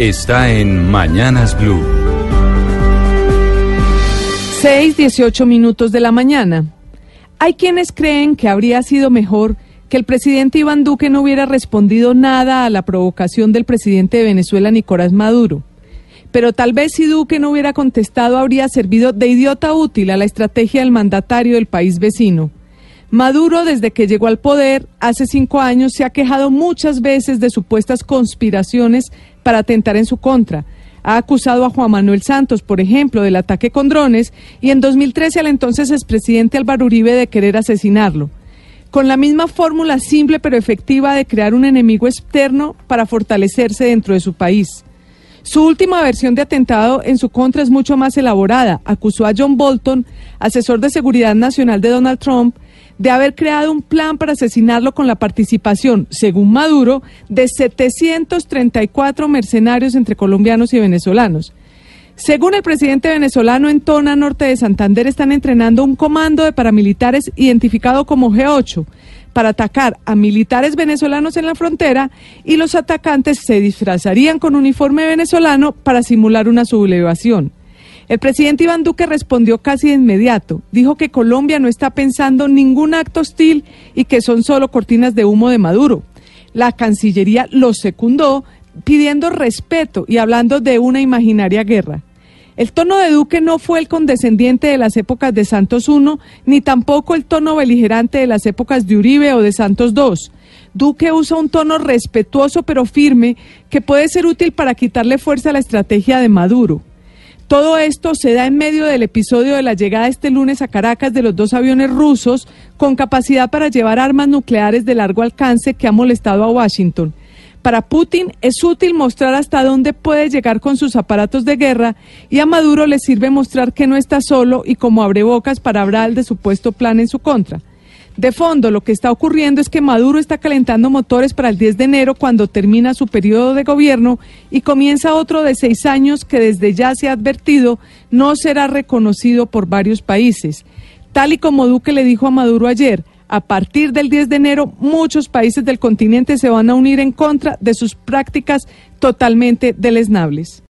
Está en Mañanas Blue. 6, 18 minutos de la mañana. Hay quienes creen que habría sido mejor que el presidente Iván Duque no hubiera respondido nada a la provocación del presidente de Venezuela, Nicolás Maduro. Pero tal vez si Duque no hubiera contestado habría servido de idiota útil a la estrategia del mandatario del país vecino. Maduro, desde que llegó al poder hace cinco años, se ha quejado muchas veces de supuestas conspiraciones para atentar en su contra. Ha acusado a Juan Manuel Santos, por ejemplo, del ataque con drones y en 2013 al entonces expresidente Álvaro Uribe de querer asesinarlo. Con la misma fórmula simple pero efectiva de crear un enemigo externo para fortalecerse dentro de su país. Su última versión de atentado en su contra es mucho más elaborada. Acusó a John Bolton, asesor de seguridad nacional de Donald Trump, de haber creado un plan para asesinarlo con la participación, según Maduro, de 734 mercenarios entre colombianos y venezolanos. Según el presidente venezolano en Tona Norte de Santander, están entrenando un comando de paramilitares identificado como G8 para atacar a militares venezolanos en la frontera y los atacantes se disfrazarían con uniforme venezolano para simular una sublevación. El presidente Iván Duque respondió casi de inmediato. Dijo que Colombia no está pensando ningún acto hostil y que son solo cortinas de humo de Maduro. La Cancillería lo secundó pidiendo respeto y hablando de una imaginaria guerra. El tono de Duque no fue el condescendiente de las épocas de Santos I, ni tampoco el tono beligerante de las épocas de Uribe o de Santos II. Duque usa un tono respetuoso pero firme que puede ser útil para quitarle fuerza a la estrategia de Maduro. Todo esto se da en medio del episodio de la llegada este lunes a Caracas de los dos aviones rusos con capacidad para llevar armas nucleares de largo alcance que ha molestado a Washington. Para Putin es útil mostrar hasta dónde puede llegar con sus aparatos de guerra y a Maduro le sirve mostrar que no está solo y como abre bocas para hablar de supuesto plan en su contra. De fondo, lo que está ocurriendo es que Maduro está calentando motores para el 10 de enero cuando termina su periodo de gobierno y comienza otro de seis años que desde ya se ha advertido no será reconocido por varios países. Tal y como Duque le dijo a Maduro ayer, a partir del 10 de enero muchos países del continente se van a unir en contra de sus prácticas totalmente deleznables.